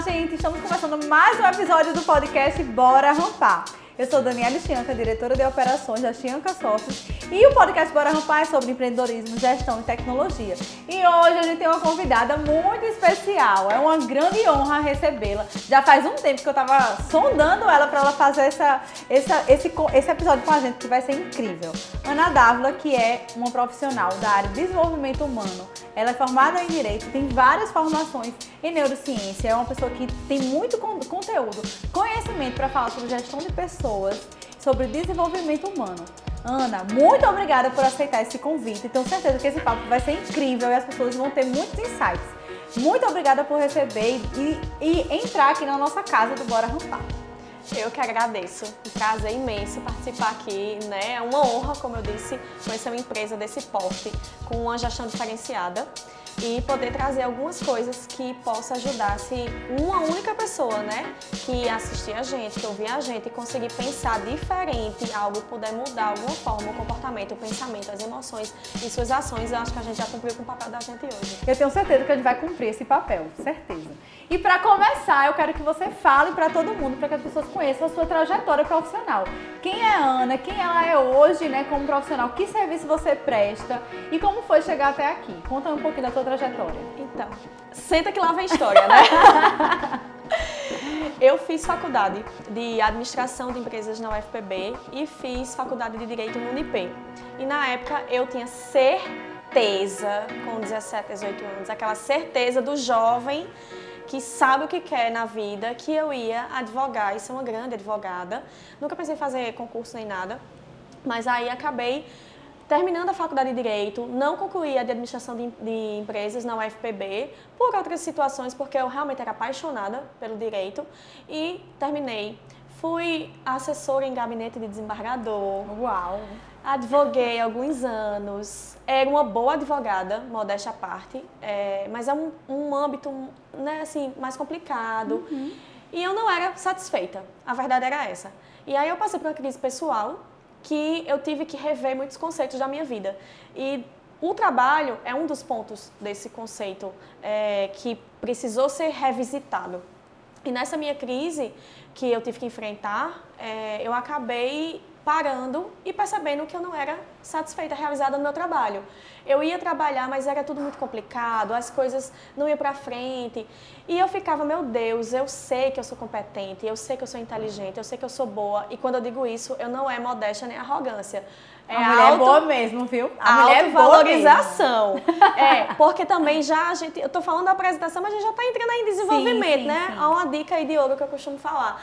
gente! Estamos começando mais um episódio do podcast Bora Rampar. Eu sou Daniela Chianca, diretora de operações da Chianca Sócios, e o podcast Bora Rampar é sobre empreendedorismo, gestão e tecnologia. E hoje a gente tem uma convidada muito especial. É uma grande honra recebê-la. Já faz um tempo que eu estava sondando ela para ela fazer essa, essa, esse, esse episódio com a gente, que vai ser incrível. Ana Dávila, que é uma profissional da área de desenvolvimento humano. Ela é formada em Direito, tem várias formações em Neurociência. É uma pessoa que tem muito conteúdo, conhecimento para falar sobre gestão de pessoas pessoas sobre desenvolvimento humano. Ana, muito obrigada por aceitar esse convite. Tenho certeza que esse papo vai ser incrível e as pessoas vão ter muitos insights. Muito obrigada por receber e, e entrar aqui na nossa casa do Bora Rampar. Eu que agradeço. Um prazer imenso participar aqui, né? É uma honra, como eu disse, conhecer uma empresa desse porte com uma gestão diferenciada e poder trazer algumas coisas que possa ajudar se uma única pessoa, né, que assistir a gente, que ouvir a gente, conseguir pensar diferente, algo puder mudar alguma forma o comportamento, o pensamento, as emoções e suas ações, eu acho que a gente já cumpriu com o papel da gente hoje. Eu tenho certeza que a gente vai cumprir esse papel, certeza. E para começar, eu quero que você fale para todo mundo, para que as pessoas conheçam a sua trajetória profissional. Quem é a Ana? Quem ela é hoje, né, como profissional? Que serviço você presta? E como foi chegar até aqui? Conta um pouquinho da sua trajetória. Então, senta que lá vem história, né? Eu fiz faculdade de administração de empresas na UFPB e fiz faculdade de direito no UNIP. E na época eu tinha certeza, com 17, 18 anos, aquela certeza do jovem que sabe o que quer na vida, que eu ia advogar e ser uma grande advogada. Nunca pensei em fazer concurso nem nada, mas aí acabei terminando a faculdade de Direito, não concluí a de Administração de, de, Empresas na UFPB, por outras situações, porque eu realmente era apaixonada pelo direito, e terminei. Fui assessora em gabinete de desembargador. Uau! Advoguei alguns anos, era uma boa advogada, modéstia à parte, é, mas é um, um âmbito né, assim, mais complicado. Uhum. E eu não era satisfeita, a verdade era essa. E aí eu passei por uma crise pessoal que eu tive que rever muitos conceitos da minha vida. E o trabalho é um dos pontos desse conceito é, que precisou ser revisitado. E nessa minha crise que eu tive que enfrentar, é, eu acabei parando e percebendo que eu não era satisfeita, realizada no meu trabalho. Eu ia trabalhar, mas era tudo muito complicado, as coisas não iam para frente. E eu ficava, meu Deus, eu sei que eu sou competente, eu sei que eu sou inteligente, eu sei que eu sou boa. E quando eu digo isso, eu não é modéstia nem arrogância. É a mulher auto, é boa mesmo, viu? A mulher é valorização. é, porque também já a gente, eu tô falando da apresentação, mas a gente já tá entrando aí em desenvolvimento, sim, sim, né? Sim. Há uma dica aí de ouro que eu costumo falar.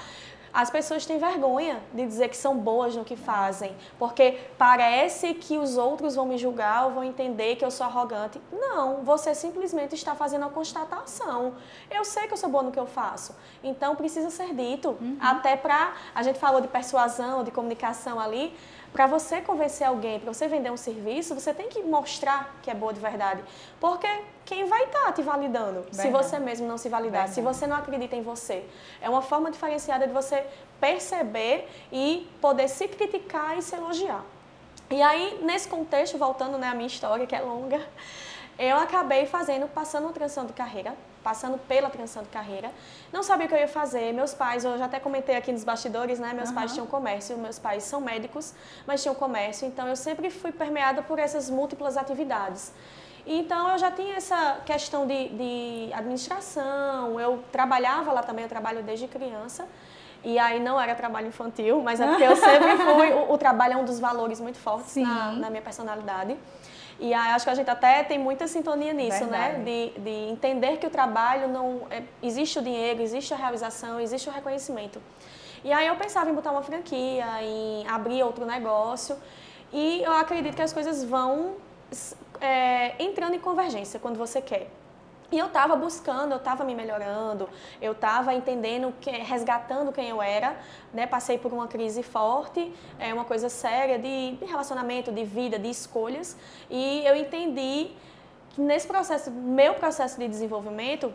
As pessoas têm vergonha de dizer que são boas no que fazem, porque parece que os outros vão me julgar ou vão entender que eu sou arrogante. Não, você simplesmente está fazendo a constatação. Eu sei que eu sou boa no que eu faço, então precisa ser dito. Uhum. Até para. A gente falou de persuasão, de comunicação ali. Para você convencer alguém, para você vender um serviço, você tem que mostrar que é boa de verdade. Porque quem vai estar tá te validando verdade. se você mesmo não se validar, verdade. se você não acredita em você? É uma forma diferenciada de você perceber e poder se criticar e se elogiar. E aí, nesse contexto, voltando né, à minha história, que é longa, eu acabei fazendo, passando uma transição de carreira, passando pela transição de carreira. Não sabia o que eu ia fazer. Meus pais, eu já até comentei aqui nos bastidores, né? Meus uhum. pais tinham comércio, meus pais são médicos, mas tinham comércio. Então, eu sempre fui permeada por essas múltiplas atividades. Então, eu já tinha essa questão de, de administração. Eu trabalhava lá também, eu trabalho desde criança. E aí não era trabalho infantil, mas é porque eu sempre fui. O, o trabalho é um dos valores muito fortes na, na, minha personalidade. E aí, acho que a gente até tem muita sintonia nisso, né? Verdade. né? De, de entender que o trabalho não. É, existe o dinheiro, existe a realização, existe o reconhecimento. E aí eu pensava em botar uma franquia, em abrir outro negócio. E eu acredito que as coisas vão é, entrando em convergência quando você quer. E eu estava buscando, eu estava me melhorando, eu estava entendendo, que, resgatando quem eu era, né? Passei por uma crise forte, é uma coisa séria de, relacionamento, de vida, de escolhas, e eu entendi que nesse processo, meu processo de desenvolvimento,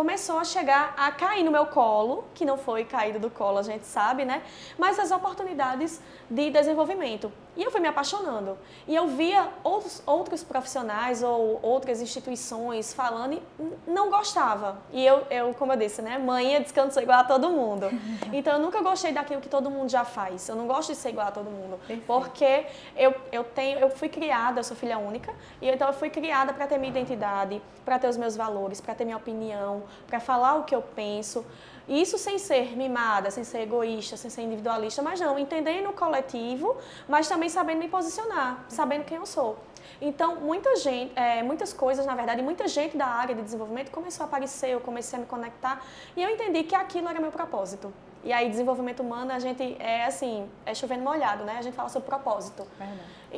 começou a chegar a cair no meu colo, que não foi caído do colo, a gente sabe, né? Mas as oportunidades de desenvolvimento. E eu fui me apaixonando. E eu via outros, outros profissionais ou outras instituições falando e não gostava. E eu, eu, como eu disse, né? Mãe é descansou igual a todo mundo. Então eu nunca gostei daquilo que todo mundo já faz. Eu não gosto de ser igual a todo mundo. Perfeito. Porque eu, eu, tenho, eu fui criada, eu sou filha única, e então eu fui criada para ter minha identidade, para ter os meus valores, para ter minha opinião, para falar o que eu penso. Isso sem ser mimada, sem ser egoísta, sem ser individualista, mas não, entendendo o coletivo, mas também sabendo me posicionar, sabendo quem eu sou. Então, muita gente, é, muitas coisas, na verdade, muita gente da área de desenvolvimento começou a aparecer, eu comecei a me conectar e eu entendi que aquilo era meu propósito. E aí, desenvolvimento humano, a gente é assim, é chovendo molhado, né? A gente fala sobre propósito.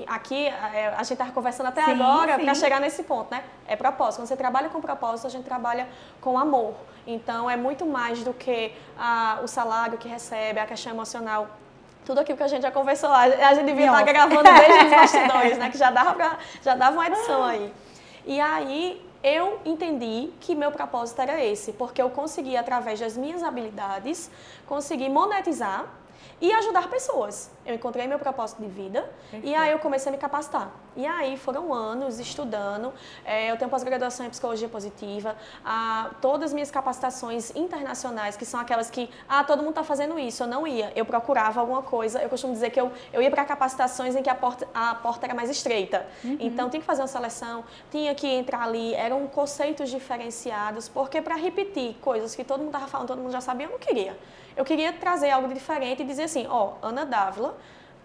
Aqui, é, a gente estava conversando até sim, agora para chegar nesse ponto, né? É propósito. Quando você trabalha com propósito, a gente trabalha com amor. Então, é muito mais do que a, o salário que recebe, a questão emocional tudo aquilo que a gente já conversou lá. A gente devia estar gravando desde os bastidores, né? Que já dava, pra, já dava uma edição aí. E aí eu entendi que meu propósito era esse, porque eu consegui, através das minhas habilidades, conseguir monetizar e ajudar pessoas. Eu encontrei meu propósito de vida Perfeito. e aí eu comecei a me capacitar. E aí foram anos estudando. É, eu tenho pós-graduação em psicologia positiva, a, todas as minhas capacitações internacionais, que são aquelas que, ah, todo mundo está fazendo isso. Eu não ia. Eu procurava alguma coisa. Eu costumo dizer que eu, eu ia para capacitações em que a porta, a porta era mais estreita. Uhum. Então tinha que fazer uma seleção, tinha que entrar ali. Eram conceitos diferenciados, porque para repetir coisas que todo mundo estava falando, todo mundo já sabia, eu não queria. Eu queria trazer algo de diferente e dizer assim, ó, oh, Ana Dávila,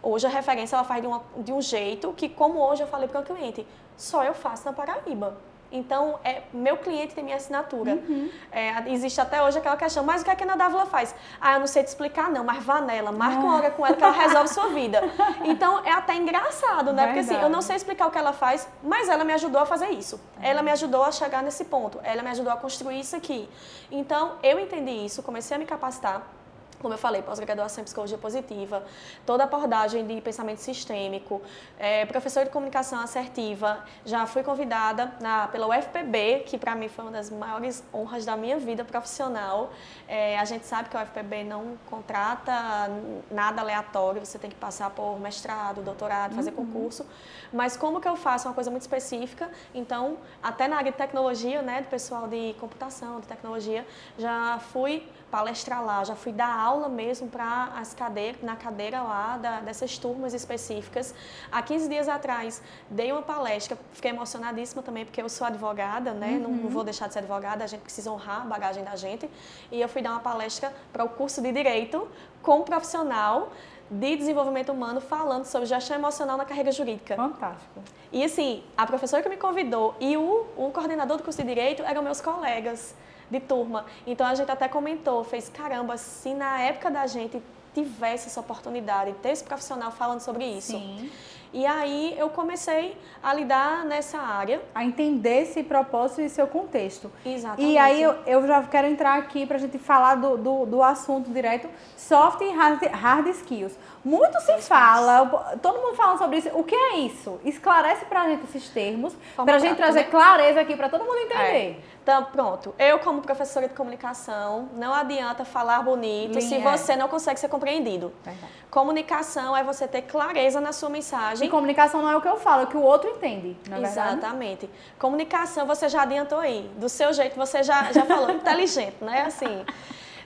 hoje a referência ela faz de, uma, de um jeito que, como hoje eu falei para o cliente, só eu faço na Paraíba. Então, é, meu cliente tem minha assinatura. Uhum. É, existe até hoje aquela questão, mas o que, é que a Ana Dávila faz? Ah, eu não sei te explicar, não, mas vá nela, marca uma hora com ela que ela resolve sua vida. Então, é até engraçado, né? Verdade. Porque assim, eu não sei explicar o que ela faz, mas ela me ajudou a fazer isso. É. Ela me ajudou a chegar nesse ponto. Ela me ajudou a construir isso aqui. Então, eu entendi isso, comecei a me capacitar como eu falei, pós-graduação em psicologia positiva, toda abordagem de pensamento sistêmico, é, professor de comunicação assertiva. Já fui convidada na, pela UFPB, que para mim foi uma das maiores honras da minha vida profissional. É, a gente sabe que a UFPB não contrata nada aleatório, você tem que passar por mestrado, doutorado, fazer uhum. concurso. Mas como que eu faço uma coisa muito específica? Então, até na área de tecnologia, né, do pessoal de computação, de tecnologia, já fui palestrar lá, já fui dar aula mesmo para as cadeiras, na cadeira lá da, dessas turmas específicas. Há 15 dias atrás dei uma palestra, fiquei emocionadíssima também porque eu sou advogada, né? Uhum. Não, não, vou deixar de ser advogada, a gente precisa honrar a bagagem da gente. E eu fui dar uma palestra para o curso de direito com um profissional de desenvolvimento humano falando sobre gestão emocional na carreira jurídica. Fantástico. E assim, a professora que me convidou e o, o coordenador do curso de direito eram meus colegas de turma. Então a gente até comentou, fez caramba, se na época da gente tivesse essa oportunidade, ter esse profissional falando sobre isso. Sim. E aí eu comecei a lidar nessa área. A entender esse propósito e seu contexto. Exatamente. E aí eu, eu já quero entrar aqui para a gente falar do, do, do, assunto direto, soft e hard, hard skills. Muito se fala, todo mundo fala sobre isso. O que é isso? Esclarece para a gente esses termos, para a gente trazer né? clareza aqui para todo mundo entender. É. Então, pronto. Eu, como professora de comunicação, não adianta falar bonito se você não consegue ser compreendido. Verdade. Comunicação é você ter clareza na sua mensagem. E comunicação não é o que eu falo, é o que o outro entende, na é Exatamente. Comunicação, você já adiantou aí. Do seu jeito, você já, já falou. inteligente, né? Assim,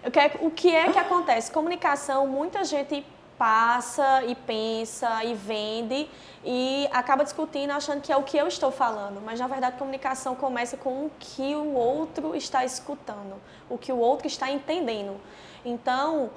o que, é, o que é que acontece? Comunicação, muita gente passa e pensa e vende e acaba discutindo achando que é o que eu estou falando, mas na verdade comunicação começa com o que o outro está escutando, o que o outro está entendendo. Então,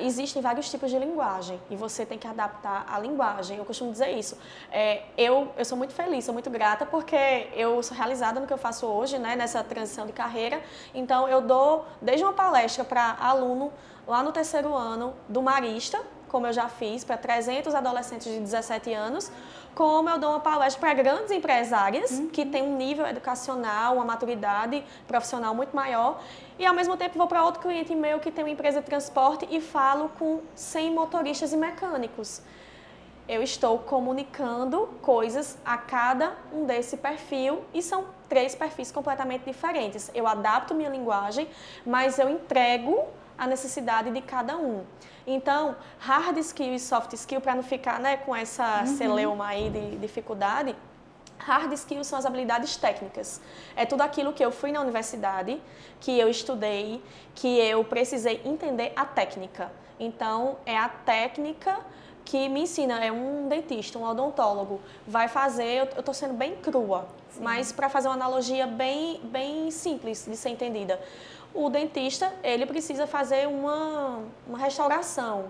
existem vários tipos de linguagem e você tem que adaptar a linguagem. Eu costumo dizer isso. É, eu, eu sou muito feliz, sou muito grata porque eu sou realizada no que eu faço hoje, né, nessa transição de carreira. Então, eu dou desde uma palestra para aluno lá no terceiro ano do Marista, como eu já fiz para 300 adolescentes de 17 anos, como eu dou uma palestra para grandes empresárias uhum. que têm um nível educacional, uma maturidade profissional muito maior, e ao mesmo tempo vou para outro cliente meu que tem uma empresa de transporte e falo com 100 motoristas e mecânicos. eu estou comunicando coisas a cada um desse perfil e são três perfis completamente diferentes. Eu adapto minha linguagem, mas eu entrego a necessidade de cada um. Então, hard skill e soft skill, para não ficar né, com essa uhum. celeuma aí de dificuldade, hard skills são as habilidades técnicas. É tudo aquilo que eu fui na universidade, que eu estudei, que eu precisei entender a técnica. Então, é a técnica que me ensina, é um dentista, um odontólogo, vai fazer, eu estou sendo bem crua, Sim. mas para fazer uma analogia bem, bem simples de ser entendida. O dentista, ele precisa fazer uma, uma restauração,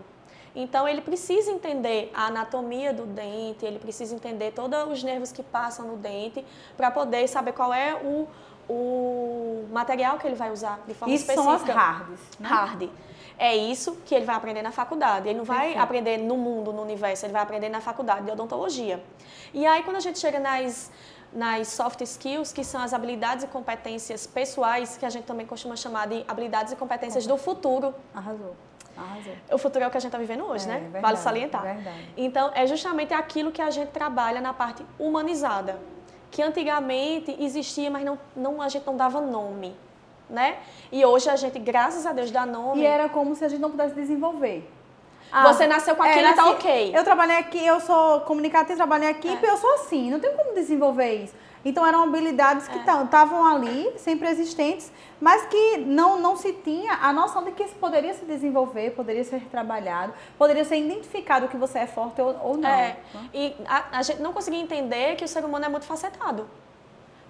então, ele precisa entender a anatomia do dente, ele precisa entender todos os nervos que passam no dente, para poder saber qual é o, o material que ele vai usar de forma Isso específica. são as hards. Né? Hard. É isso que ele vai aprender na faculdade. Ele não vai Perfeito. aprender no mundo, no universo, ele vai aprender na faculdade de odontologia. E aí, quando a gente chega nas, nas soft skills, que são as habilidades e competências pessoais, que a gente também costuma chamar de habilidades e competências do futuro. Arrasou. Arrasou. O futuro é o que a gente está vivendo hoje, é, né? Verdade, vale salientar. Verdade. Então, é justamente aquilo que a gente trabalha na parte humanizada. Que antigamente existia, mas não, não, a gente não dava nome né? E hoje a gente, graças a Deus, dá nome. E era como se a gente não pudesse desenvolver. Ah, você nasceu com aquilo e tá ok. Eu trabalhei aqui, eu sou comunicativa, trabalhei aqui, é. eu sou assim, não tem como desenvolver isso. Então eram habilidades que estavam é. ali, sempre existentes, mas que não, não se tinha a noção de que isso poderia se desenvolver, poderia ser trabalhado, poderia ser identificado que você é forte ou, ou não. É. E a, a gente não conseguia entender que o ser humano é muito facetado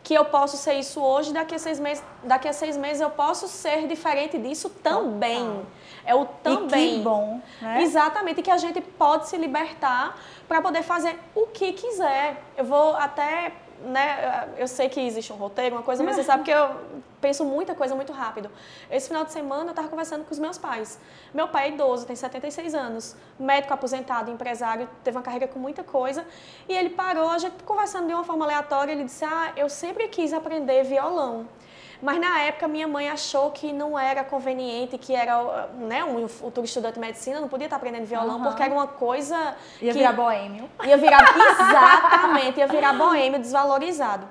que eu posso ser isso hoje, daqui a seis meses, daqui a seis meses eu posso ser diferente disso também. É o também. E que bom. Né? Exatamente, que a gente pode se libertar para poder fazer o que quiser. Eu vou até né, eu sei que existe um roteiro, uma coisa, mas você sabe que eu penso muita coisa muito rápido. Esse final de semana eu estava conversando com os meus pais. Meu pai é idoso, tem 76 anos, médico aposentado, empresário, teve uma carreira com muita coisa, e ele parou, a gente conversando de uma forma aleatória, ele disse: "Ah, eu sempre quis aprender violão". Mas na época minha mãe achou que não era conveniente, que era, né, um futuro estudante de medicina não podia estar aprendendo violão, uhum. porque era uma coisa. Ia que virar boêmio. Ia virar, exatamente, ia virar boêmio, desvalorizado.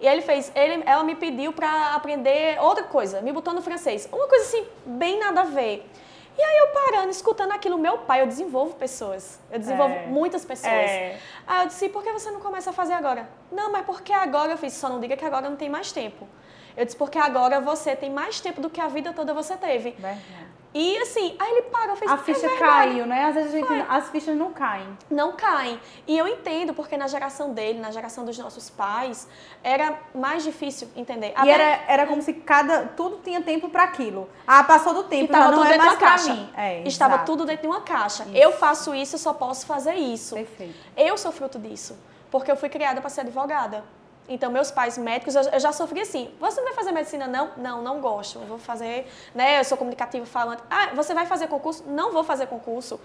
E ele fez, ele, ela me pediu para aprender outra coisa, me botou no francês. Uma coisa assim, bem nada a ver. E aí eu parando, escutando aquilo, meu pai, eu desenvolvo pessoas. Eu desenvolvo é. muitas pessoas. É. Aí eu disse, por que você não começa a fazer agora? Não, mas porque agora eu fiz, só não diga que agora não tem mais tempo. Eu disse, porque agora você tem mais tempo do que a vida toda você teve. Verdade. E assim, aí ele parou, fez A ficha é caiu, né? Às vezes gente, as fichas não caem. Não caem. E eu entendo, porque na geração dele, na geração dos nossos pais, era mais difícil entender. E era, era como se cada. Tudo tinha tempo para aquilo. Ah, passou do tempo, já não é mais pra caixa. mim. É, Estava exato. tudo dentro de uma caixa. Isso. Eu faço isso, eu só posso fazer isso. Perfeito. Eu sou fruto disso. Porque eu fui criada para ser advogada. Então, meus pais médicos, eu, já sofri assim. Você não vai fazer medicina, não? Não, não gosto. Vou fazer, né? Eu sou comunicativa falante. Ah, você vai fazer concurso? Não vou fazer concurso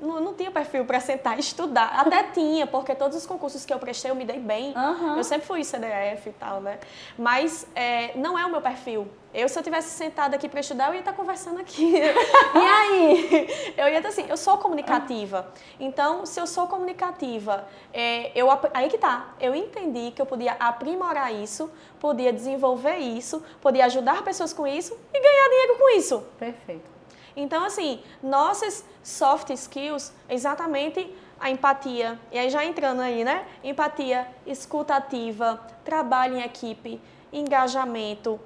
não, não tinha perfil para sentar e estudar. Até tinha, porque todos os concursos que eu prestei eu me dei bem. Uhum. Eu sempre fui CDF e tal, né? Mas é, não é o meu perfil. Eu, se eu tivesse sentada aqui para estudar, eu ia estar conversando aqui. e aí? Eu ia estar assim, eu sou comunicativa. Então, se eu sou comunicativa, é, eu, aí que tá. Eu entendi que eu podia aprimorar isso, podia desenvolver isso, podia ajudar pessoas com isso e ganhar dinheiro com isso. Perfeito. Então, assim, nossas soft skills exatamente a empatia. E aí já entrando aí, né? Empatia, escutativa, trabalho em equipe, engajamento,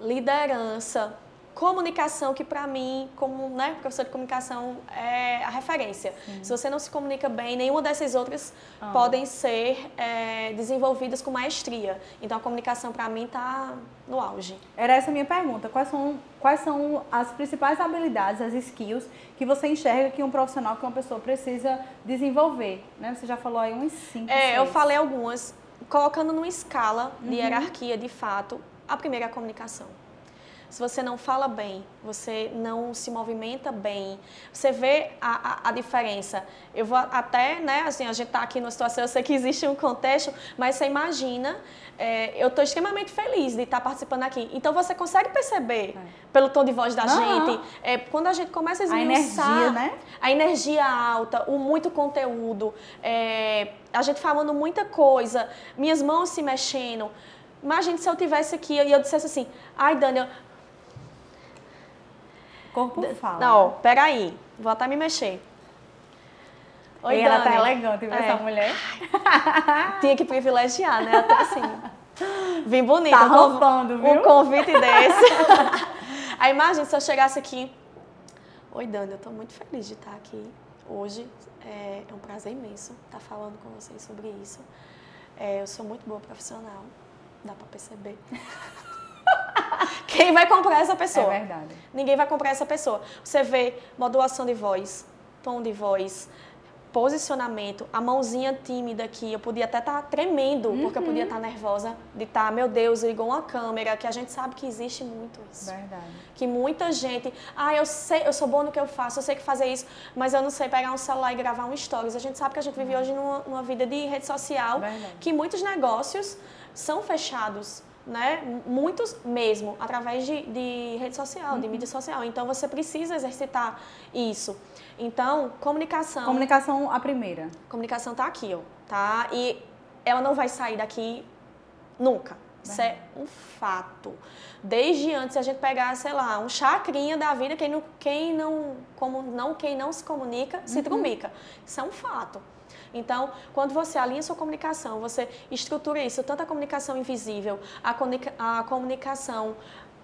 liderança, comunicação, que para mim, como né, professor de comunicação, é a referência. Sim. Se você não se comunica bem, nenhuma dessas outras ah. podem ser é, desenvolvidas com maestria. Então, a comunicação, para mim, está no auge. Era essa a minha pergunta. Quais são, quais são as principais habilidades, as skills, que você enxerga que um profissional, que uma pessoa precisa desenvolver? Né? Você já falou aí uns cinco, É, seis. eu falei algumas. Colocando numa escala de uhum. hierarquia, de fato, a primeira é a comunicação se você não fala bem, você não se movimenta bem, você vê a, a, a diferença. Eu vou até, né, assim, a gente está aqui numa situação, eu sei que existe um contexto, mas você imagina, é, eu estou extremamente feliz de estar participando aqui. Então você consegue perceber é. pelo tom de voz da gente, é, quando a gente começa a esmiuçar, a energia, né? A energia alta, o muito conteúdo, é, a gente falando muita coisa, minhas mãos se mexendo. Imagina se eu tivesse aqui e eu dissesse assim, ai, Dani. Corpo fala. Não, peraí, vou até me mexer. Oi, e Dani. ela tá elegante, viu, é. essa mulher? Tinha que privilegiar, né? Até assim. Vim bonita. Tá roubando, viu? Um convite desse. A imagem, se eu chegasse aqui... Oi, Dani, eu tô muito feliz de estar aqui hoje. É, é um prazer imenso estar falando com vocês sobre isso. É, eu sou muito boa profissional, dá para perceber. Quem vai comprar essa pessoa? É verdade. Ninguém vai comprar essa pessoa. Você vê modulação de voz, tom de voz, posicionamento, a mãozinha tímida aqui, eu podia até estar tá tremendo, uhum. porque eu podia estar tá nervosa de estar, tá, meu Deus, ligou uma câmera, que a gente sabe que existe muito isso. Verdade. Que muita gente, ah, eu sei, eu sou boa no que eu faço, eu sei que fazer isso, mas eu não sei pegar um celular e gravar um stories. A gente sabe que a gente vive uhum. hoje numa, numa, vida de rede social, Verdade. que muitos negócios são fechados né? Muitos mesmo, através de, de rede social, uhum. de mídia social. Então você precisa exercitar isso. Então, comunicação. Comunicação a primeira. Comunicação tá aqui, ó, tá? E ela não vai sair daqui nunca. Isso é um fato. Desde antes a gente pegar, sei lá, um chacrinha da vida, quem não, quem não, como, não, quem não se comunica, se uhum. trumica. Isso é um fato. Então, quando você alinha sua comunicação, você estrutura isso, tanto a comunicação invisível, a, comunica a comunicação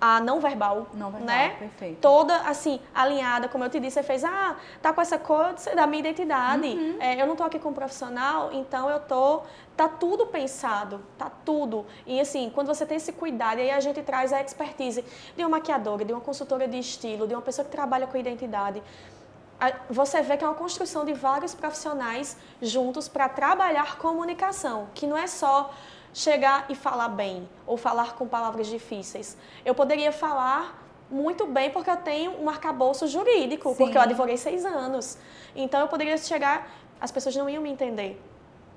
a não verbal, não verbal, né? Perfeito. Toda assim alinhada, como eu te disse, você fez, ah, tá com essa cor da minha identidade. Uhum. É, eu não tô aqui como profissional, então eu tô, tá tudo pensado, tá tudo. E assim, quando você tem esse cuidado, aí a gente traz a expertise de uma maquiadora, de uma consultora de estilo, de uma pessoa que trabalha com identidade você vê que é uma construção de vários profissionais juntos para trabalhar comunicação, que não é só chegar e falar bem ou falar com palavras difíceis. Eu poderia falar muito bem porque eu tenho um arcabouço jurídico, Sim. porque eu advoguei seis anos. Então eu poderia chegar, as pessoas não iam me entender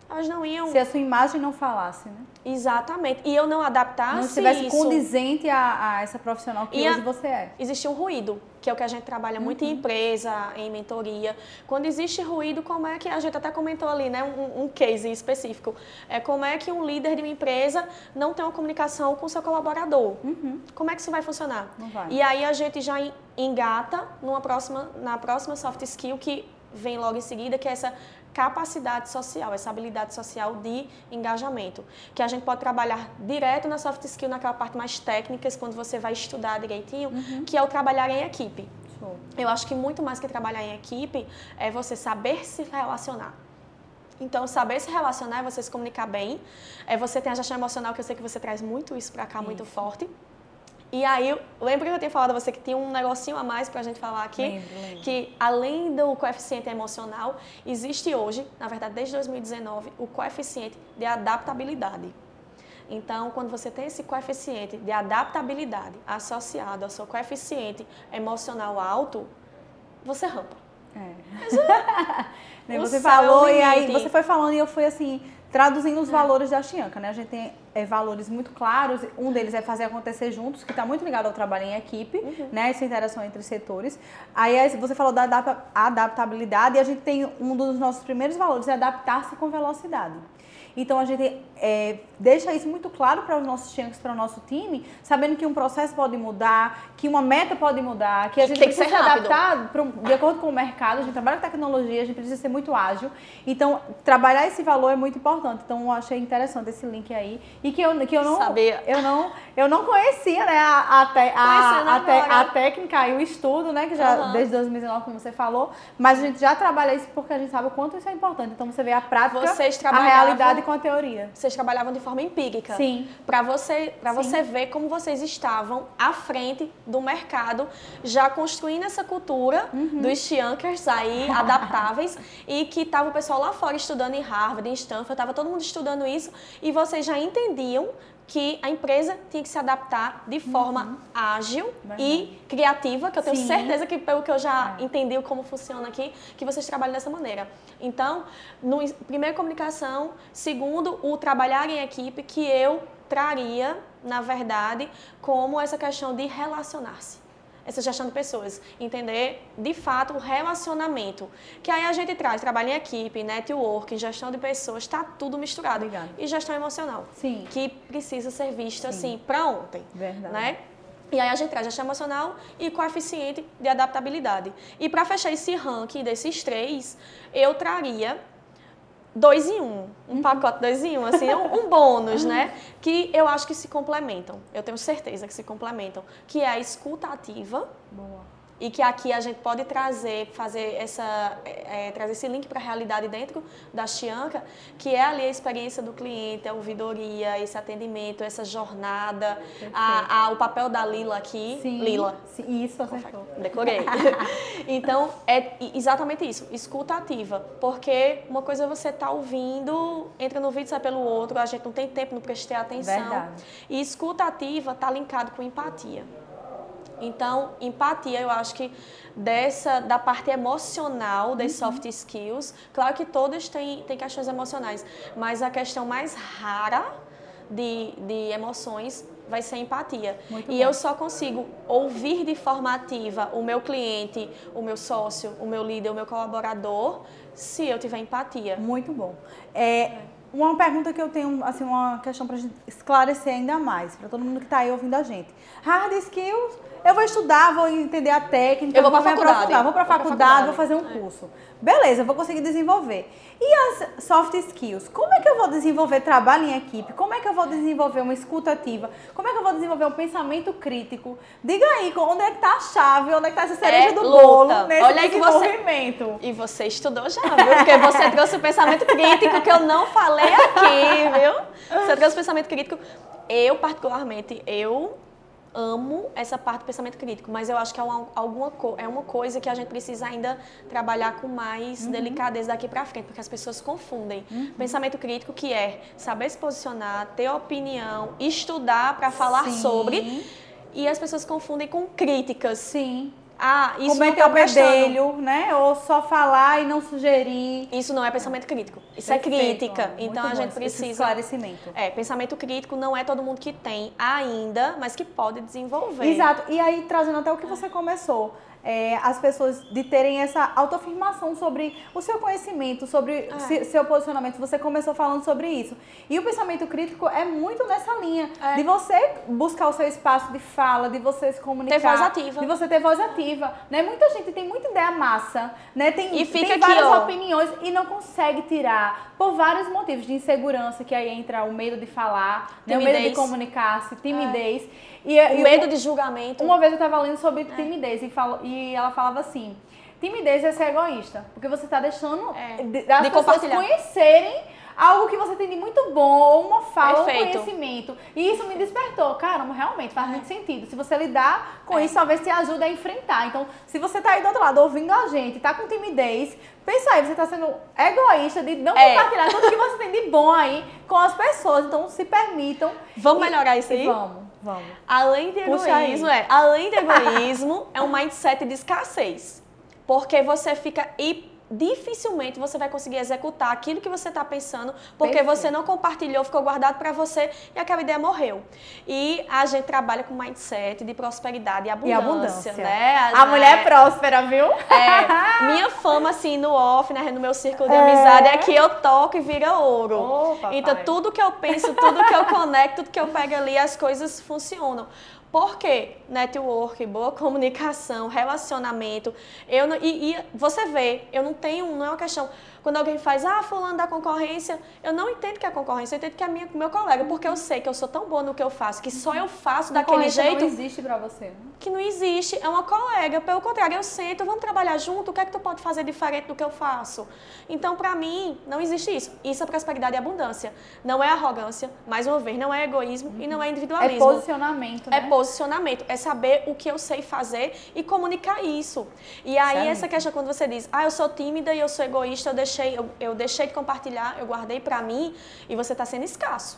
elas não iam. Se a sua imagem não falasse, né? Exatamente. E eu não adaptasse. Não estivesse isso, condizente a, a, essa profissional que hoje você é. Existe um ruído, que é o que a gente trabalha muito uhum. em empresa, em mentoria. Quando existe ruído, como é que. A gente até comentou ali, né? Um, um case específico. É como é que um líder de uma empresa não tem uma comunicação com seu colaborador. Uhum. Como é que isso vai funcionar? Não vai. E aí a gente já engata numa próxima, na próxima soft skill que vem logo em seguida, que é essa capacidade social, essa habilidade social de engajamento, que a gente pode trabalhar direto na soft skill, naquela parte mais técnica, quando você vai estudar direitinho, uhum. que é o trabalhar em equipe. Show. Eu acho que muito mais que trabalhar em equipe é você saber se relacionar. Então, saber se relacionar é você se comunicar bem, é você ter a gestão emocional, que eu sei que você traz muito isso para cá, isso. muito forte. E aí, lembra que eu tinha falado a você que tinha um negocinho a mais para a gente falar aqui? Lembro, lembro. Que além do coeficiente emocional, existe hoje, na verdade desde 2019, o coeficiente de adaptabilidade. Então, quando você tem esse coeficiente de adaptabilidade associado ao seu coeficiente emocional alto, você rampa. É. você falou e aí você foi falando e eu fui assim, traduzindo os é. valores da Chianca, né? A gente tem é, valores muito claros. Um deles é fazer acontecer juntos, que está muito ligado ao trabalho em equipe, uhum. né? Essa interação entre setores. Aí você falou da adaptabilidade e a gente tem um dos nossos primeiros valores é adaptar-se com velocidade. Então a gente é, deixa isso muito claro para os nossos chanks, para o nosso time, sabendo que um processo pode mudar, que uma meta pode mudar, que a gente tem que precisa se adaptar pro, de acordo com o mercado, a gente trabalha com tecnologia, a gente precisa ser muito ágil. Então, trabalhar esse valor é muito importante. Então, eu achei interessante esse link aí. E que eu, que eu não. Sabia. Eu não, eu não conhecia, né, a, a, a, a, te, a técnica e o estudo, né? Que já uhum. desde 2019, como você falou, mas a gente já trabalha isso porque a gente sabe o quanto isso é importante. Então você vê a prática, a realidade com a teoria. Vocês trabalhavam de forma empírica. Sim. Para você, para você ver como vocês estavam à frente do mercado, já construindo essa cultura Uhum. dos Chiankers aí, adaptáveis, e que tava o pessoal lá fora estudando em Harvard, em Stanford, tava todo mundo estudando isso, e vocês já entendiam que a empresa tinha que se adaptar de forma ágil e criativa, que eu tenho Uhum. Sim. certeza que pelo que eu já É. entendi como funciona aqui, que vocês trabalham dessa maneira. Então, no primeiro comunicação, segundo o trabalhar em equipe, que eu traria, na verdade, como essa questão de relacionar-se. Essa gestão de pessoas, entender de fato o relacionamento. Que aí a gente traz trabalho em equipe, networking, gestão de pessoas, está tudo misturado. Obrigada. E gestão emocional Sim. que precisa ser vista assim para ontem. Verdade. Né? E aí a gente traz gestão emocional e coeficiente de adaptabilidade. E para fechar esse ranking desses três, eu traria dois em um, um pacote dois em um, assim, um, um bônus, né? Que eu acho que se complementam. Eu tenho certeza que se complementam. Que é a escuta ativa Boa. E que aqui a gente pode trazer, fazer essa, é, é, trazer esse link para a realidade dentro da Chianca, que é ali a experiência do cliente, a ouvidoria, esse atendimento, essa jornada, a, a- o papel da Lila aqui, Sim. Lila. Sim, Isso, acertou. Decorei. então, é exatamente isso, escuta ativa. Porque uma coisa é você tá ouvindo, entra no vídeo, sai pelo outro, a gente não tem tempo, não prestei atenção. Verdade. E escuta ativa tá linkado com empatia. Então, empatia, eu acho que dessa da parte emocional das Uhum. soft skills, claro que todas têm, têm questões emocionais, mas a questão mais rara de, de emoções vai ser empatia. Muito e bom. eu só consigo ouvir de forma ativa o meu cliente, o meu sócio, o meu líder, o meu colaborador, se eu tiver empatia. Muito bom. É, uma pergunta que eu tenho, assim, uma questão para esclarecer ainda mais, para todo mundo que está aí ouvindo a gente. Hard skills, eu vou estudar, vou entender a técnica, Eu vou pra me faculdade. aprofundar, vou para Vou faculdade, vou fazer um curso. Beleza, eu vou conseguir desenvolver. E as soft skills? Como é que eu vou desenvolver trabalho em equipe? Como é que eu vou desenvolver uma escuta ativa? Como é que eu vou desenvolver um pensamento crítico? Diga aí, onde é que tá a chave, onde é que tá essa cereja É do luta. bolo nesse Olha aí que você- desenvolvimento? E você estudou já, viu? Porque você trouxe o pensamento crítico que eu não falei aqui, viu? Você trouxe o pensamento crítico. Eu, particularmente, eu amo essa parte do pensamento crítico, mas eu acho que é uma, alguma é uma coisa que a gente precisa ainda trabalhar com mais delicadeza daqui pra frente, porque as pessoas confundem. Pensamento crítico que é saber se posicionar, ter opinião, estudar para falar Sim. sobre, e as pessoas confundem com críticas. Sim. Ah, isso não Cometer tá bedelho, né? Ou só falar e não sugerir. Isso não é pensamento crítico. Isso é Perfeito, crítica. muito Então a gente esse precisa. esclarecimento. É, pensamento crítico não é todo mundo que tem ainda, mas que pode desenvolver. Exato. E aí, trazendo até o que você começou, é, as pessoas de terem essa autoafirmação sobre o seu conhecimento, sobre É. se- seu posicionamento. Você começou falando sobre isso. E o pensamento crítico é muito nessa linha É. de você buscar o seu espaço de fala, de você se comunicar. Ter voz ativa. De você ter voz ativa. Né? Muita gente tem muita ideia massa, né? Tem, E fica tem aqui, várias ó. opiniões e não consegue tirar por vários motivos de insegurança, que aí entra o medo de falar, né? o medo de comunicar-se, timidez. E, O medo de julgamento. uma vez eu estava lendo sobre É. timidez e, falo- e ela falava assim: timidez é ser egoísta, porque você está deixando É. de, as De pessoas conhecerem algo que você tem de muito bom, ou uma fala, ou um conhecimento. E isso me despertou. Caramba, realmente faz muito sentido. Se você lidar com É. isso, talvez te ajude a enfrentar. Então, se você está aí do outro lado ouvindo a gente, tá com timidez, pensa aí, você está sendo egoísta de não É. compartilhar tudo que você tem de bom aí com as pessoas. Então, se permitam. Vamos E- melhorar isso e aí? Vamos, vamos. Além de egoísmo, é. Além de egoísmo, é um mindset de escassez. Porque você fica e dificilmente você vai conseguir executar aquilo que você está pensando, porque Perfeito. você não compartilhou, ficou guardado para você e aquela ideia morreu. E a gente trabalha com mindset de prosperidade e E abundância, abundância. né? A mulher é próspera, viu? é, minha fama, assim, no off, né, no meu círculo de É. amizade, é que eu toco e vira ouro. Papai. então, tudo que eu penso, tudo que eu conecto, tudo que eu pego ali, as coisas funcionam. Por quê? Network, boa comunicação, relacionamento. Eu não- e, e você vê, eu não tenho, não é uma questão. Quando alguém faz, ah, fulano da concorrência, eu não entendo que é concorrência, eu entendo que é minha, meu colega, porque eu sei que eu sou tão boa no que eu faço, que só eu faço daquele jeito. não existe pra você. Né? Que não existe, é uma colega. Pelo contrário, eu sento, vamos trabalhar junto, o que é que tu pode fazer diferente do que eu faço? Então, pra mim, não existe isso. Isso é prosperidade e abundância. Não é arrogância, mais uma vez, não é egoísmo uhum. e não é individualismo. É posicionamento, né? É posicionamento, é saber o que eu sei fazer e comunicar isso. E aí, essa questão quando você diz, ah, eu sou tímida e eu sou egoísta, eu deixei, eu, eu deixei de compartilhar, eu guardei para mim e você está sendo escasso.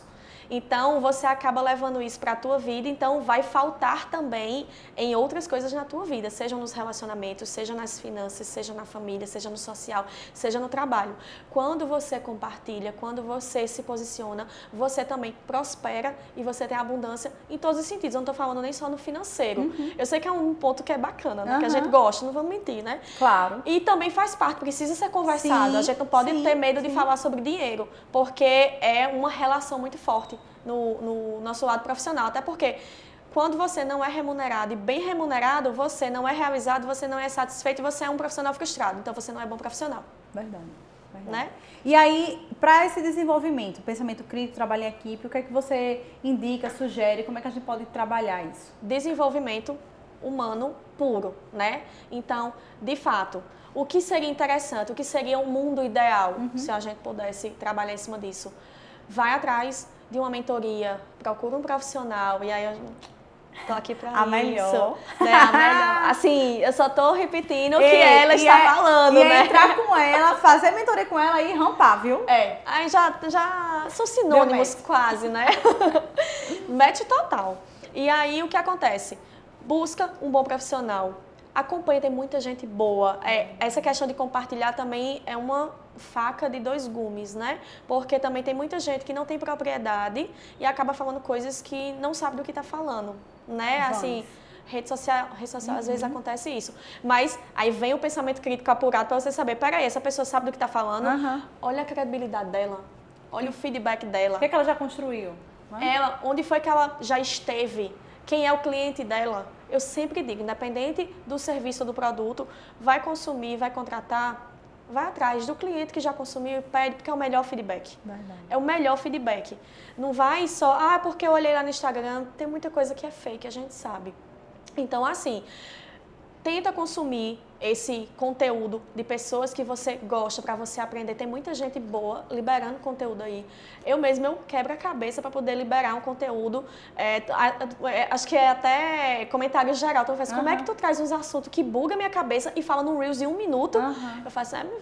Então você acaba levando isso para a tua vida, então vai faltar também em outras coisas na tua vida, seja nos relacionamentos, seja nas finanças, seja na família, seja no social, seja no trabalho. Quando você compartilha, quando você se posiciona, você também prospera e você tem abundância em todos os sentidos. Eu não estou falando nem só no financeiro. Uhum. Eu sei que é um ponto que é bacana, né? Uhum. Que a gente gosta, não vamos mentir, né? Claro. E também faz parte, precisa ser conversado. Sim, a gente não pode sim, ter medo sim. de falar sobre dinheiro, porque é uma relação muito forte no, no nosso lado profissional. Até porque quando você não é remunerado e bem remunerado, você não é realizado, você não é satisfeito, você é um profissional frustrado. Então você não é bom profissional. Verdade. verdade. Né? E aí, para esse desenvolvimento, pensamento crítico, trabalho em equipe, o que é que você indica, sugere, como é que a gente pode trabalhar isso? Desenvolvimento humano puro, né? Então, de fato, o que seria interessante, o que seria um mundo ideal, uhum. se a gente pudesse trabalhar em cima disso? Vai atrás de uma mentoria, procura um profissional e aí eu tô aqui para a isso. Melhor. Né? A melhor. Assim, eu só tô repetindo o que ela está é, falando, e né? É entrar com ela, fazer mentoria com ela e rampar, viu? É. Aí já, já são sinônimos quase, né? Mete total. E aí o que acontece? Busca um bom profissional. Acompanha, tem muita gente boa. É, essa questão de compartilhar também é uma faca de dois gumes, né? Porque também tem muita gente que não tem propriedade e acaba falando coisas que não sabe do que está falando, né? Vamos. Assim, rede social, rede social uhum. às vezes uhum. acontece isso. Mas aí vem o pensamento crítico apurado para você saber, peraí, essa pessoa sabe do que está falando, uhum. olha a credibilidade dela, olha o feedback dela. O que, é que ela já construiu? Né? Ela, onde foi que ela já esteve? Quem é o cliente dela? Eu sempre digo, independente do serviço ou do produto, vai consumir, vai contratar, vai atrás do cliente que já consumiu e pede, porque é o melhor feedback. Verdade. É o melhor feedback. Não vai só, ah, porque eu olhei lá no Instagram, tem muita coisa que é fake, a gente sabe. Então, assim, tenta consumir esse conteúdo de pessoas que você gosta para você aprender. Tem muita gente boa liberando conteúdo aí. Eu mesmo eu quebro a cabeça para poder liberar um conteúdo. É, é, acho que é até comentário geral. Então, eu faço, uhum. como é que tu traz uns assuntos que buga minha cabeça e fala num Reels em um minuto? Uhum. Eu faço, é, meu.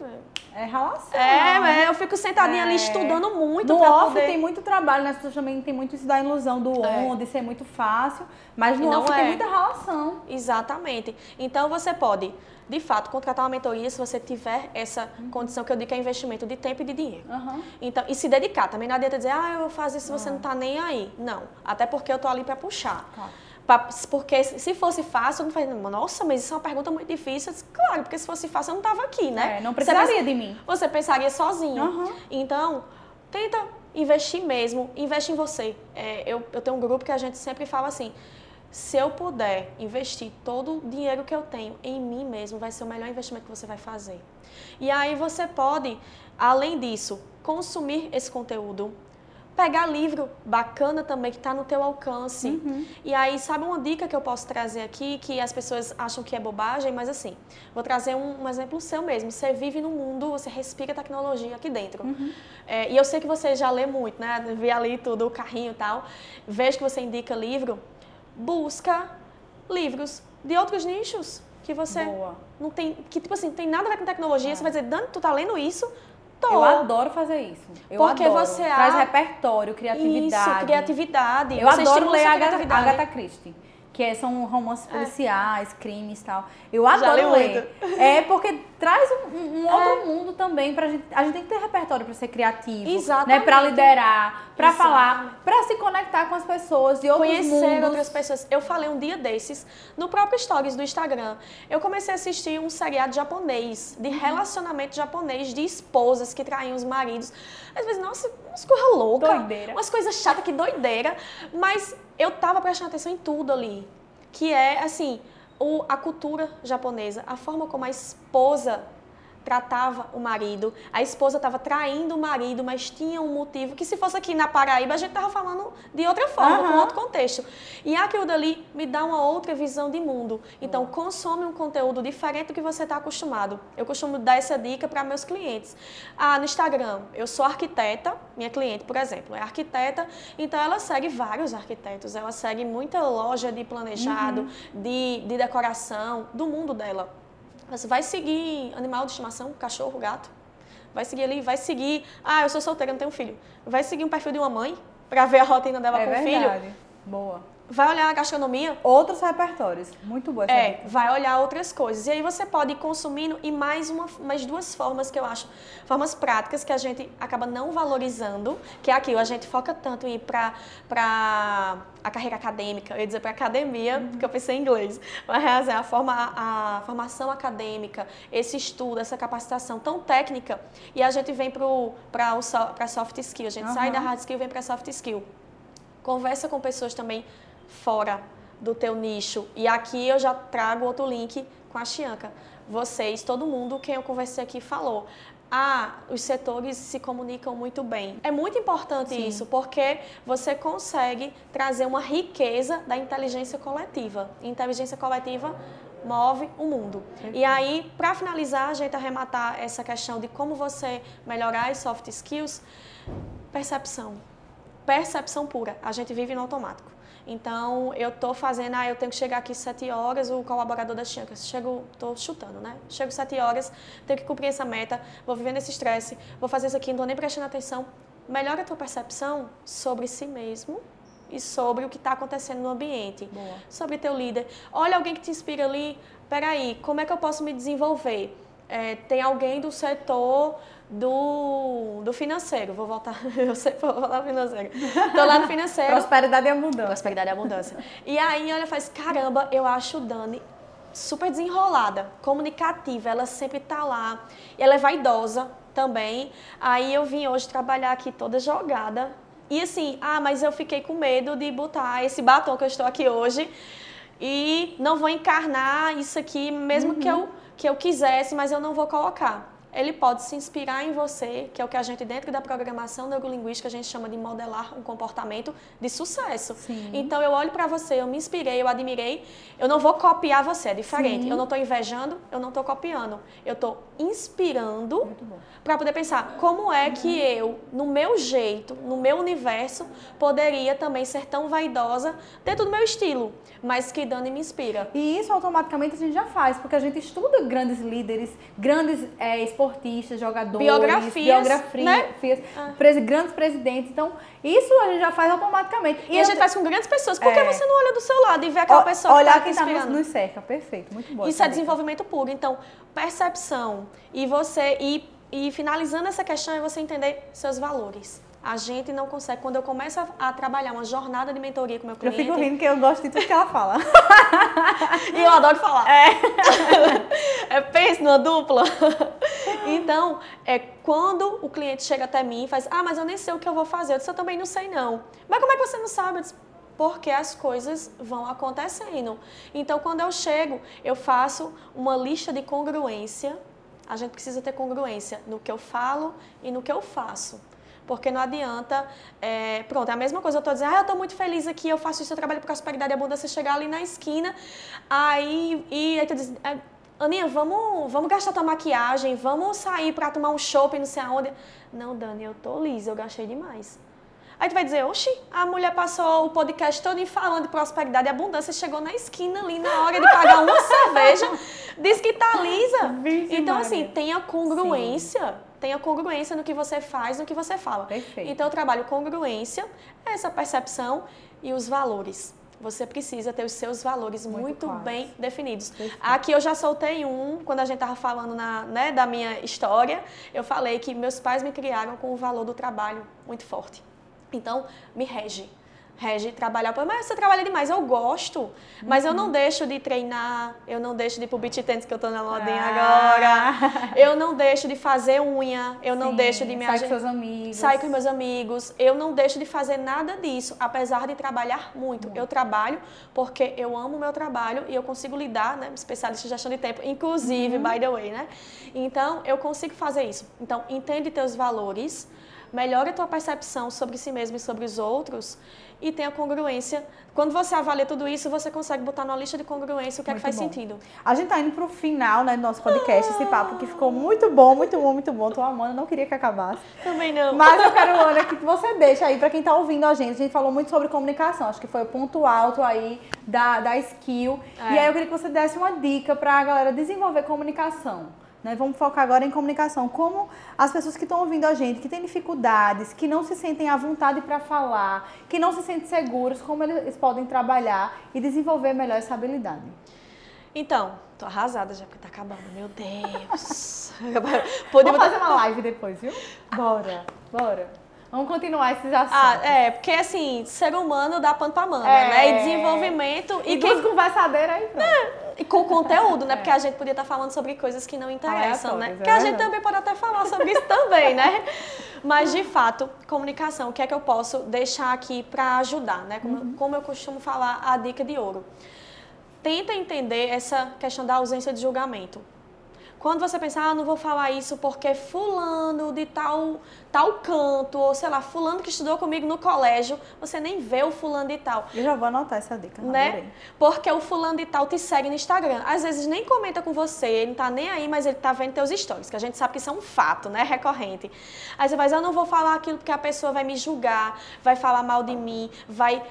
É relação. É, eu fico sentadinha é. ali estudando muito. No off poder... tem muito trabalho, né? As pessoas também tem muito isso da ilusão do on, é. de ser muito fácil. Mas no off tem é. muita relação. Exatamente. Então você pode de fato, contratar uma mentoria se você tiver essa uhum. condição que eu digo que é investimento de tempo e de dinheiro. Uhum. Então, e se dedicar. Também não adianta dizer, ah, eu vou fazer isso se você não está nem aí. Não. Até porque eu estou ali para puxar. Pra, porque se fosse fácil, eu não falei, nossa, mas isso é uma pergunta muito difícil. Disse, claro, porque se fosse fácil, eu não estava aqui, né? É, não precisaria de mim. Você pensaria sozinho. Uhum. Então, tenta investir mesmo, investe em você. É, eu, eu tenho um grupo que a gente sempre fala assim, se eu puder investir todo o dinheiro que eu tenho em mim mesmo, vai ser o melhor investimento que você vai fazer. E aí você pode, além disso, consumir esse conteúdo, pegar livro bacana também que está no teu alcance. Uhum. E aí, sabe uma dica que eu posso trazer aqui, que as pessoas acham que é bobagem, mas assim, vou trazer um, um exemplo seu mesmo. Você vive no mundo, você respira tecnologia aqui dentro. Uhum. É, e eu sei que você já lê muito, né? Vi ali tudo, o carrinho e tal. Vejo que você indica livro busca livros de outros nichos que você Boa. não tem, que tipo assim, tem nada a ver com tecnologia, é. você vai dizer, Dani, tu tá lendo isso? Tô. Eu adoro fazer isso. Eu Porque adoro. você traz repertório, criatividade. Isso, criatividade. Eu você adoro ler a Agatha, Christie que é, são romances é. policiais, é. crimes e tal. Eu adoro ler. É porque traz um, um outro é. mundo também pra gente. A gente tem que ter repertório para ser criativo, Exatamente. né, para liderar, para falar, para se conectar com as pessoas e outros conhecer mundos. outras pessoas. Eu falei um dia desses no próprio stories do Instagram. Eu comecei a assistir um seriado japonês de uhum. relacionamento japonês de esposas que traíam os maridos. Às vezes, nossa, umas coisas loucas, doideira. umas coisas chatas, que doideira, mas eu tava prestando atenção em tudo ali. Que é, assim, o, a cultura japonesa, a forma como a esposa tratava o marido, a esposa estava traindo o marido, mas tinha um motivo que se fosse aqui na Paraíba a gente estava falando de outra forma, uhum. com outro contexto. E aquilo dali me dá uma outra visão de mundo. Então uhum. consome um conteúdo diferente do que você está acostumado. Eu costumo dar essa dica para meus clientes. Ah, no Instagram, eu sou arquiteta, minha cliente, por exemplo, é arquiteta, então ela segue vários arquitetos, ela segue muita loja de planejado, uhum. de, de decoração, do mundo dela. Você vai seguir animal de estimação, cachorro, gato. Vai seguir ali, vai seguir. Ah, eu sou solteira, não tenho filho. Vai seguir um perfil de uma mãe para ver a rotina dela é com o filho. Boa vai olhar a gastronomia. Outros repertórios. Muito boa essa É, dica. vai olhar outras coisas. E aí você pode ir consumindo e mais, uma, mais duas formas que eu acho, formas práticas que a gente acaba não valorizando, que é aquilo, a gente foca tanto em ir para a carreira acadêmica, eu ia dizer para academia, uhum. porque eu pensei em inglês, mas é a, forma, a, a formação acadêmica, esse estudo, essa capacitação tão técnica, e a gente vem para soft skill, a gente uhum. sai da hard skill e vem para soft skill. Conversa com pessoas também fora do teu nicho. E aqui eu já trago outro link com a Chianca. Vocês, todo mundo, quem eu conversei aqui falou. Ah, os setores se comunicam muito bem. É muito importante Sim. isso, porque você consegue trazer uma riqueza da inteligência coletiva. Inteligência coletiva move o mundo. Perfeito. E aí, para finalizar, a gente arrematar essa questão de como você melhorar as soft skills, percepção. Percepção pura. A gente vive no automático. Então, eu tô fazendo, ah, eu tenho que chegar aqui sete horas, o colaborador da Chiancas, chego, tô chutando, né? Chego sete horas, tenho que cumprir essa meta, vou vivendo esse estresse, vou fazer isso aqui, não tô nem prestando atenção. Melhora a tua percepção sobre si mesmo e sobre o que está acontecendo no ambiente. Boa. Sobre teu líder. Olha alguém que te inspira ali, peraí, como é que eu posso me desenvolver? É, tem alguém do setor do, do financeiro. Vou voltar, eu sempre vou falar financeiro. Tô lá no financeiro. Prosperidade e abundância. Prosperidade e abundância. E aí, olha, faz, caramba, eu acho Dani super desenrolada, comunicativa, ela sempre tá lá. E ela é vaidosa também. Aí eu vim hoje trabalhar aqui toda jogada. E assim, ah, mas eu fiquei com medo de botar esse batom que eu estou aqui hoje e não vou encarnar isso aqui, mesmo uhum. que, eu, que eu quisesse, mas eu não vou colocar ele pode se inspirar em você, que é o que a gente, dentro da programação neurolinguística, a gente chama de modelar um comportamento de sucesso. Sim. Então, eu olho para você, eu me inspirei, eu admirei, eu não vou copiar você, é diferente. Sim. Eu não estou invejando, eu não estou copiando. Eu estou inspirando para poder pensar como é que eu, no meu jeito, no meu universo, poderia também ser tão vaidosa dentro do meu estilo, mas que Dani me inspira. E isso automaticamente a gente já faz, porque a gente estuda grandes líderes, grandes é, esportistas, jogadores, biografias, biografias né? ah. pres, grandes presidentes. Então, isso a gente já faz automaticamente. E, e a gente faz com grandes pessoas. Por que é... você não olha do seu lado e vê aquela o, pessoa olhar que está quem está nos cerca? Perfeito, muito bom. Isso é desenvolvimento puro. Então, percepção e você e, e finalizando essa questão é você entender seus valores a gente não consegue. Quando eu começo a, a, trabalhar uma jornada de mentoria com meu cliente. Eu fico rindo que eu gosto de tudo que ela fala. e eu adoro falar. É. é pense numa dupla. então, é quando o cliente chega até mim e faz, ah, mas eu nem sei o que eu vou fazer. Eu disse, eu também não sei não. Mas como é que você não sabe? Eu disse, porque as coisas vão acontecendo. Então, quando eu chego, eu faço uma lista de congruência. A gente precisa ter congruência no que eu falo e no que eu faço. Porque não adianta, é, pronto, é a mesma coisa, eu estou dizendo, ah, eu estou muito feliz aqui, eu faço isso, eu trabalho por prosperidade e abundância, chegar ali na esquina, aí, e aí tu diz, é, Aninha, vamos, vamos gastar tua maquiagem, vamos sair para tomar um shopping, não sei aonde. Não, Dani, eu tô lisa, eu gastei demais. Aí tu vai dizer, oxi, a mulher passou o podcast todo falando de prosperidade e abundância, chegou na esquina ali na hora de pagar uma cerveja, diz que tá lisa. então, assim, tenha congruência. Sim tenha congruência no que você faz, no que você fala. Perfeito. Então, eu trabalho congruência, essa percepção e os valores. Você precisa ter os seus valores muito, muito bem definidos. Perfeito. Aqui eu já soltei um, quando a gente estava falando na, né, da minha história, eu falei que meus pais me criaram com o valor do trabalho muito forte. Então, me rege. Regi trabalhar, mas você trabalha demais, eu gosto, mas uhum. eu não deixo de treinar, eu não deixo de ir pro beat tennis que eu tô na modinha ah. agora, eu não deixo de fazer unha, eu Sim, não deixo de me sair com seus amigos, sair com meus amigos, eu não deixo de fazer nada disso, apesar de trabalhar muito. Uhum. Eu trabalho porque eu amo o meu trabalho e eu consigo lidar, né, especialista em gestão de tempo, inclusive, uhum. by the way, né? Então, eu consigo fazer isso. Então, entende teus valores, melhore a tua percepção sobre si mesmo e sobre os outros e tenha congruência. Quando você avalia tudo isso, você consegue botar na lista de congruência o que muito é que faz bom. sentido. A gente tá indo pro final né, do nosso podcast, ah. esse papo que ficou muito bom, muito bom, muito bom. Tô amando, não queria que acabasse. Também não. Mas eu quero, Ana, que você deixa aí para quem tá ouvindo a gente. A gente falou muito sobre comunicação, acho que foi o ponto alto aí da, da skill. É. E aí eu queria que você desse uma dica pra galera desenvolver comunicação. Né? Vamos focar agora em comunicação. Como as pessoas que estão ouvindo a gente, que têm dificuldades, que não se sentem à vontade para falar, que não se sentem seguros, como eles podem trabalhar e desenvolver melhor essa habilidade. Então, tô arrasada já porque tá acabando. Meu Deus. Podemos fazer uma live depois, viu? Bora, bora. Vamos continuar esses assuntos. Ah, é, porque assim, ser humano dá pano pra manga, é. né? E desenvolvimento. E, e quem conversadeira aí, pronto. É e com conteúdo, né? É. Porque a gente podia estar falando sobre coisas que não interessam, né? Que a gente também pode até falar sobre isso também, né? Mas, de fato, comunicação, o que é que eu posso deixar aqui para ajudar, né? Como, uhum. como eu costumo falar, a dica de ouro. Tenta entender essa questão da ausência de julgamento. Quando você pensa, ah, não vou falar isso porque fulano de tal, tal canto, ou sei lá, fulano que estudou comigo no colégio, você nem vê o fulano de tal. Eu já vou anotar essa dica, né? Adorei. Porque o fulano de tal te segue no Instagram. Às vezes nem comenta com você, ele não tá nem aí, mas ele tá vendo teus stories, que a gente sabe que isso é um fato, né? Recorrente. Aí você vai, eu não vou falar aquilo porque a pessoa vai me julgar, vai falar mal de mim, vai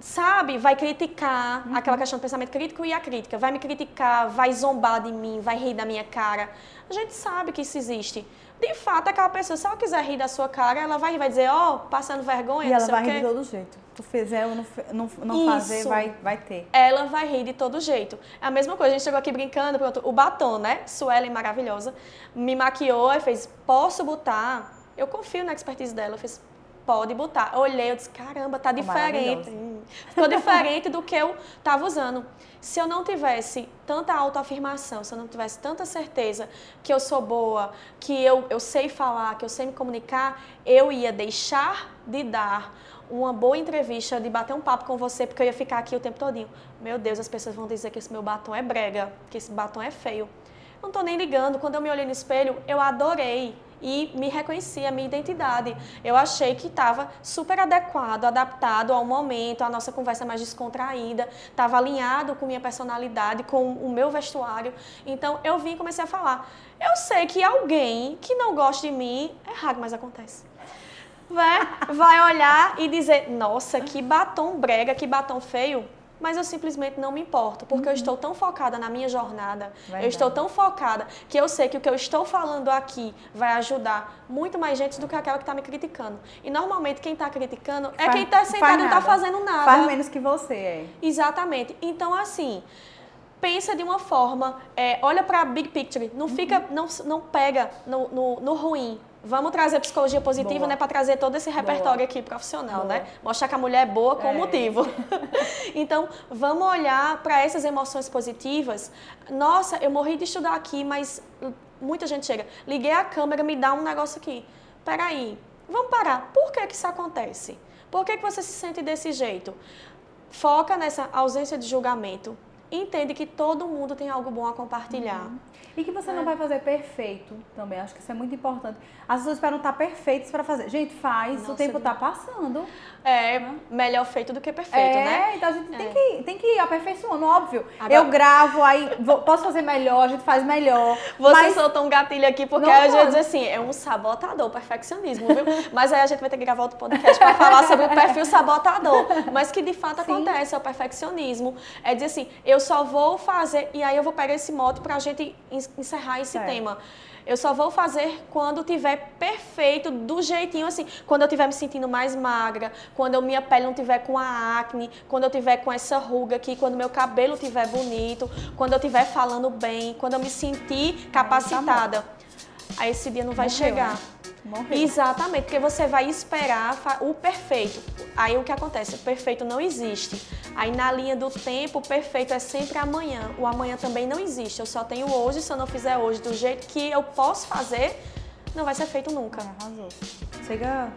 sabe, vai criticar, uhum. aquela questão do pensamento crítico e a crítica, vai me criticar, vai zombar de mim, vai rir da minha cara. A gente sabe que isso existe. De fato, aquela pessoa, se ela quiser rir da sua cara, ela vai, vai dizer, ó, oh, passando vergonha, E ela vai rir de todo jeito. Tu fizer ou não, não, não fazer, vai, vai ter. Ela vai rir de todo jeito. É a mesma coisa, a gente chegou aqui brincando, pronto, o batom, né? Suelen, maravilhosa, me maquiou e fez, posso botar? Eu confio na expertise dela, eu fiz, pode botar. Eu olhei, eu disse, caramba, tá diferente. Ficou diferente do que eu estava usando. Se eu não tivesse tanta autoafirmação, se eu não tivesse tanta certeza que eu sou boa, que eu, eu sei falar, que eu sei me comunicar, eu ia deixar de dar uma boa entrevista, de bater um papo com você, porque eu ia ficar aqui o tempo todinho. Meu Deus, as pessoas vão dizer que esse meu batom é brega, que esse batom é feio. Não estou nem ligando. Quando eu me olhei no espelho, eu adorei e me reconheci a minha identidade. Eu achei que estava super adequado, adaptado ao momento, a nossa conversa mais descontraída, estava alinhado com minha personalidade, com o meu vestuário. Então eu vim e comecei a falar. Eu sei que alguém que não gosta de mim, é raro, mas acontece. Vai, vai olhar e dizer: Nossa, que batom brega, que batom feio mas eu simplesmente não me importo, porque uhum. eu estou tão focada na minha jornada, Verdade. eu estou tão focada que eu sei que o que eu estou falando aqui vai ajudar muito mais gente do que aquela que está me criticando. E normalmente quem está criticando é faz, quem está sentado e não está fazendo nada. Faz menos que você, é. Exatamente. Então, assim, pensa de uma forma, é, olha para a big picture, não fica, não, não pega no, no, no ruim, Vamos trazer psicologia positiva, boa. né, para trazer todo esse repertório boa. aqui profissional, né? boa. né? Mostrar que a mulher é boa com é. motivo. então, vamos olhar para essas emoções positivas. Nossa, eu morri de estudar aqui, mas muita gente chega. Liguei a câmera, me dá um negócio aqui. Peraí, vamos parar. Por que que isso acontece? Por que que você se sente desse jeito? Foca nessa ausência de julgamento entende que todo mundo tem algo bom a compartilhar. Uhum. E que você é. não vai fazer perfeito também. Acho que isso é muito importante. As pessoas esperam estar perfeitas para fazer. Gente, faz, Nossa, o tempo está passando. É, né? melhor feito do que perfeito, é, né? então a gente é. tem, que, tem que ir aperfeiçoando, óbvio. Agora... Eu gravo, aí vou, posso fazer melhor, a gente faz melhor. Você mas... soltou um gatilho aqui, porque a gente diz assim, é um sabotador, perfeccionismo, viu? mas aí a gente vai ter que gravar outro podcast para falar sobre o perfil sabotador. Mas que de fato Sim. acontece, é o perfeccionismo. É dizer assim, eu eu só vou fazer, e aí eu vou pegar esse moto para a gente encerrar esse tema. Eu só vou fazer quando tiver perfeito, do jeitinho assim. Quando eu tiver me sentindo mais magra, quando a minha pele não tiver com a acne, quando eu tiver com essa ruga aqui, quando meu cabelo tiver bonito, quando eu tiver falando bem, quando eu me sentir capacitada. Aí esse dia não vai Morreu, chegar. Né? Morreu. Exatamente, porque você vai esperar o perfeito. Aí o que acontece? O perfeito não existe. Aí na linha do tempo, o perfeito é sempre amanhã. O amanhã também não existe. Eu só tenho hoje, se eu não fizer hoje do jeito que eu posso fazer, não vai ser feito nunca. Arrasou. Chega,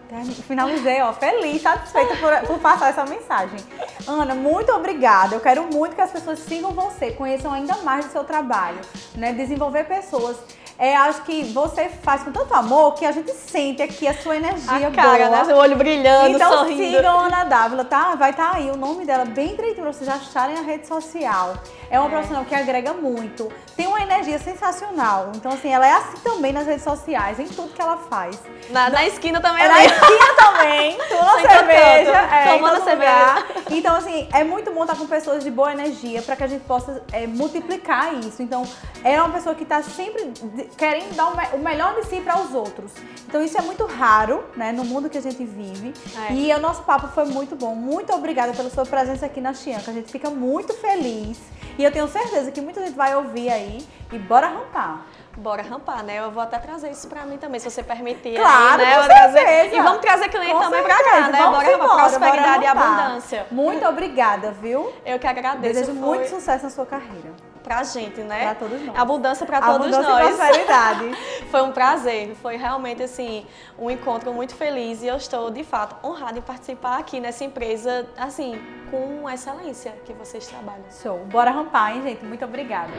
finalizei, ó, feliz, satisfeita por, por passar essa mensagem. Ana, muito obrigada. Eu quero muito que as pessoas sigam você, conheçam ainda mais do seu trabalho, né? Desenvolver pessoas é, acho que você faz com tanto amor que a gente sente aqui a sua energia a cara, boa. né? O olho brilhando, então, sorrindo. Então sigam a Ana Dávila, tá? Vai estar tá aí o nome dela bem direitinho pra vocês acharem na rede social. É uma é. profissional que agrega muito. Tem uma energia sensacional. Então, assim, ela é assim também nas redes sociais, em tudo que ela faz. Na, na esquina também. É na esquina também. Toma cerveja. É, Tomando cerveja. Então, assim, é muito bom estar com pessoas de boa energia para que a gente possa é, multiplicar isso. Então, é uma pessoa que está sempre querem dar o melhor de si para os outros. Então isso é muito raro, né, no mundo que a gente vive. É. E o nosso papo foi muito bom. Muito obrigada pela sua presença aqui na Chianca. A gente fica muito feliz. E eu tenho certeza que muita gente vai ouvir aí e bora rampar bora rampar, né? Eu vou até trazer isso pra mim também, se você permitir. Claro, aí, né? com trazer... E vamos trazer cliente com também certeza. pra cá, né? Vamos bora rampar, prosperidade bora e abundância. Muito obrigada, viu? Eu que agradeço. Desejo foi... muito sucesso na sua carreira pra gente, né? Pra todos nós. Abundância pra todos Abundância nós. Prosperidade. foi um prazer, foi realmente assim um encontro muito feliz e eu estou de fato honrada em participar aqui nessa empresa, assim, com excelência que vocês trabalham. Show. Bora rampar, hein, gente? Muito obrigada.